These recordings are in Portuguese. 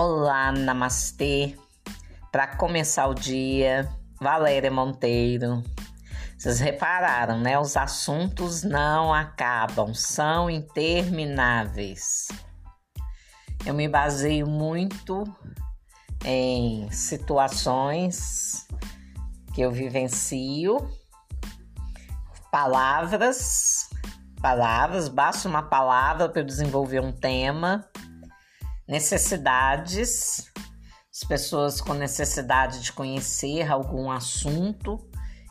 Olá, namastê. Para começar o dia, Valéria Monteiro. Vocês repararam, né? Os assuntos não acabam, são intermináveis. Eu me baseio muito em situações que eu vivencio, palavras, palavras, basta uma palavra para eu desenvolver um tema necessidades, as pessoas com necessidade de conhecer algum assunto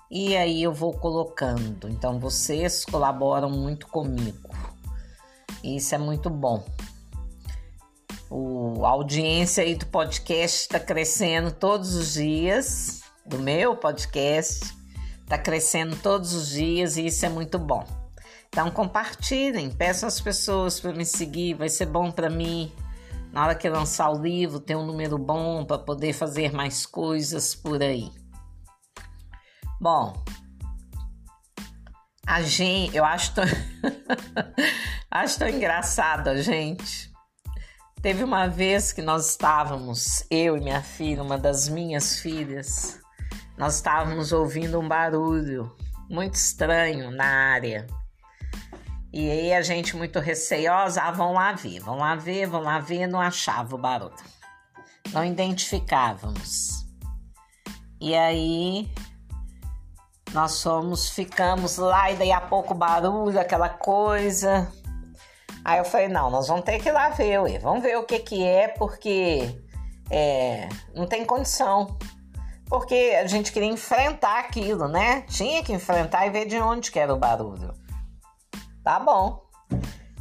e aí eu vou colocando. Então vocês colaboram muito comigo. Isso é muito bom. O, a audiência aí do podcast está crescendo todos os dias, do meu podcast, está crescendo todos os dias e isso é muito bom. Então compartilhem, peçam as pessoas para me seguir, vai ser bom para mim na hora que lançar o livro, ter um número bom para poder fazer mais coisas por aí. Bom, a gente, eu acho tão, acho tão engraçado a gente. Teve uma vez que nós estávamos, eu e minha filha, uma das minhas filhas, nós estávamos ouvindo um barulho muito estranho na área. E aí a gente muito receiosa, ah, vão lá ver, vão lá ver, vão lá ver, não achava o barulho. Não identificávamos. E aí nós fomos, ficamos lá e daí a pouco barulho, aquela coisa. Aí eu falei, não, nós vamos ter que ir lá ver, ué. vamos ver o que que é, porque é, não tem condição. Porque a gente queria enfrentar aquilo, né? Tinha que enfrentar e ver de onde que era o barulho. Tá bom.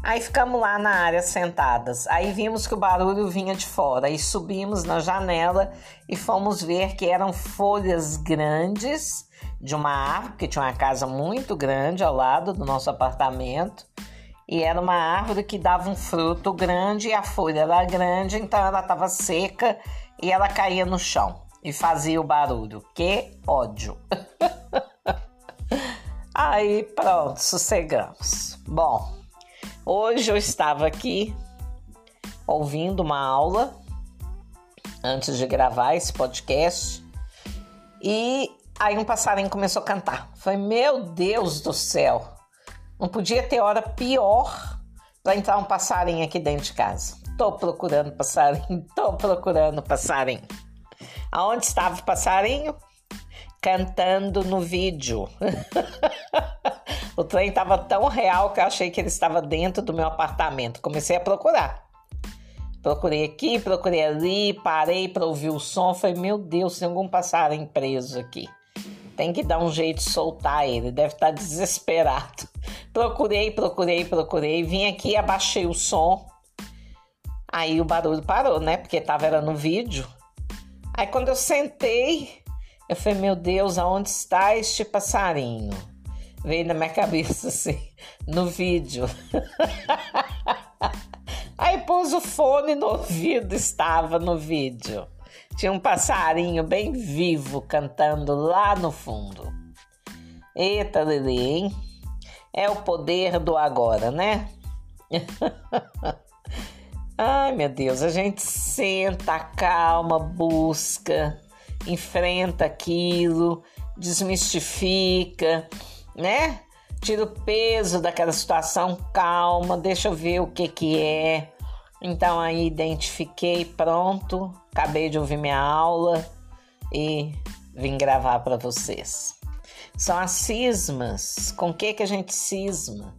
Aí ficamos lá na área sentadas. Aí vimos que o barulho vinha de fora. Aí subimos na janela e fomos ver que eram folhas grandes de uma árvore, porque tinha uma casa muito grande ao lado do nosso apartamento. E era uma árvore que dava um fruto grande e a folha era grande, então ela estava seca e ela caía no chão e fazia o barulho. Que ódio! Aí pronto, sossegamos. Bom, hoje eu estava aqui ouvindo uma aula antes de gravar esse podcast e aí um passarinho começou a cantar. Foi meu Deus do céu, não podia ter hora pior para entrar um passarinho aqui dentro de casa. Tô procurando passarinho, tô procurando passarinho. Aonde estava o passarinho? Cantando no vídeo. o trem estava tão real que eu achei que ele estava dentro do meu apartamento. Comecei a procurar. Procurei aqui, procurei ali, parei para ouvir o som. Falei, meu Deus, tem algum passarinho preso aqui. Tem que dar um jeito de soltar ele, deve estar tá desesperado. Procurei, procurei, procurei. Vim aqui, abaixei o som. Aí o barulho parou, né? Porque tava era no vídeo. Aí quando eu sentei, eu falei, meu Deus, aonde está este passarinho? Veio na minha cabeça assim, no vídeo. Aí pus o fone no ouvido, estava no vídeo. Tinha um passarinho bem vivo cantando lá no fundo. Eita, Lili, hein? É o poder do agora, né? Ai, meu Deus, a gente senta, calma, busca enfrenta aquilo, desmistifica, né? Tira o peso daquela situação, calma, deixa eu ver o que que é. Então aí identifiquei, pronto, acabei de ouvir minha aula e vim gravar para vocês. São as cismas. Com que que a gente cisma?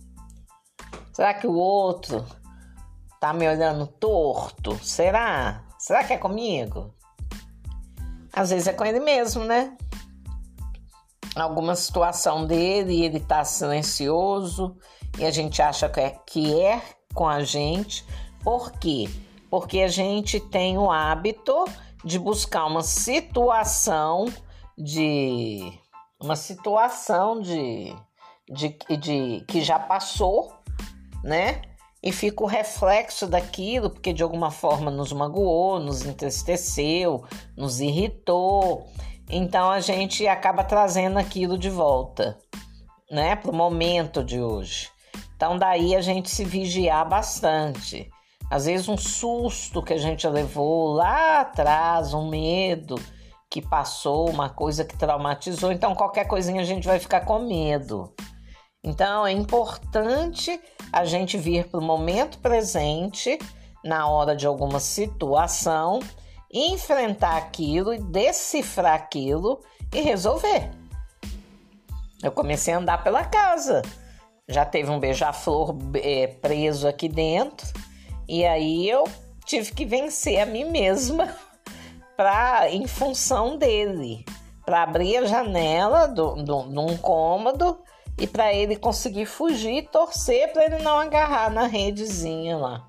Será que o outro tá me olhando torto? Será? Será que é comigo? Às vezes é com ele mesmo, né? Alguma situação dele e ele tá silencioso e a gente acha que é, que é com a gente. Por quê? Porque a gente tem o hábito de buscar uma situação de uma situação de, de, de que já passou, né? E fica o reflexo daquilo, porque de alguma forma nos magoou, nos entristeceu, nos irritou. Então a gente acaba trazendo aquilo de volta, né, para o momento de hoje. Então daí a gente se vigiar bastante, Às vezes um susto que a gente levou lá atrás, um medo que passou, uma coisa que traumatizou, então qualquer coisinha a gente vai ficar com medo. Então é importante a gente vir para o momento presente, na hora de alguma situação, enfrentar aquilo e decifrar aquilo e resolver. Eu comecei a andar pela casa. Já teve um beija-flor é, preso aqui dentro. E aí eu tive que vencer a mim mesma pra, em função dele. Para abrir a janela do, num cômodo e para ele conseguir fugir torcer para ele não agarrar na redezinha lá.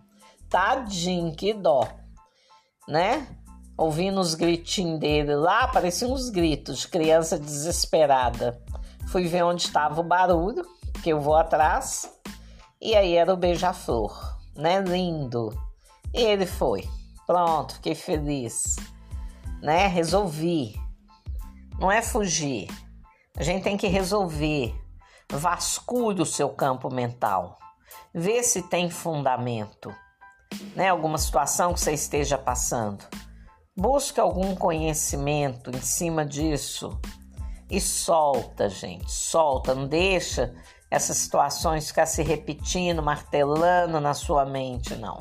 Tadinho, que dó, né? Ouvindo os gritinhos dele lá, pareciam uns gritos de criança desesperada. Fui ver onde estava o barulho, que eu vou atrás, e aí era o beija-flor, né? Lindo. E ele foi. Pronto, fiquei feliz, né? Resolvi. Não é fugir. A gente tem que resolver. Vasculhe o seu campo mental. Vê se tem fundamento, né? Alguma situação que você esteja passando. Busque algum conhecimento em cima disso e solta, gente, solta, não deixa essas situações ficar se repetindo, martelando na sua mente, não.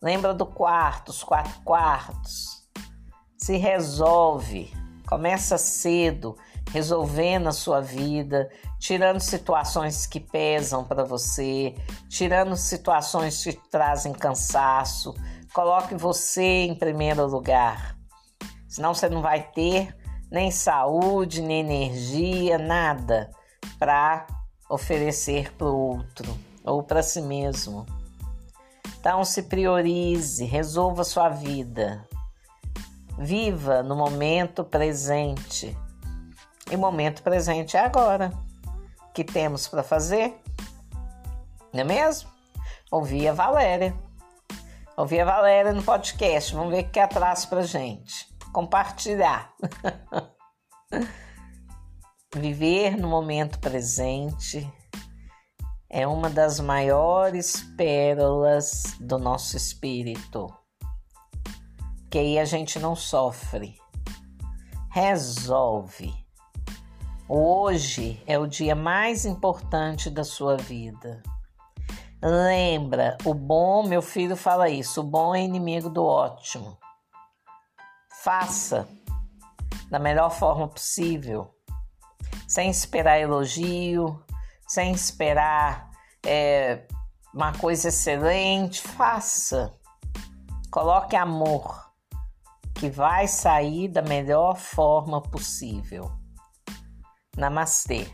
Lembra do quarto, os quatro quartos. Se resolve, começa cedo, resolvendo a sua vida, tirando situações que pesam para você, tirando situações que trazem cansaço. Coloque você em primeiro lugar. Senão você não vai ter nem saúde, nem energia, nada para oferecer para o outro ou para si mesmo. Então se priorize, resolva sua vida. Viva no momento presente. E o momento presente é agora. Que temos para fazer? Não é mesmo? Ouvir a Valéria. Ouvir a Valéria no podcast. Vamos ver o que atrás para gente compartilhar. Viver no momento presente é uma das maiores pérolas do nosso espírito. Que aí a gente não sofre, resolve. Hoje é o dia mais importante da sua vida. Lembra, o bom, meu filho fala isso, o bom é inimigo do ótimo. Faça da melhor forma possível, sem esperar elogio, sem esperar é, uma coisa excelente. Faça. Coloque amor, que vai sair da melhor forma possível. Namastê.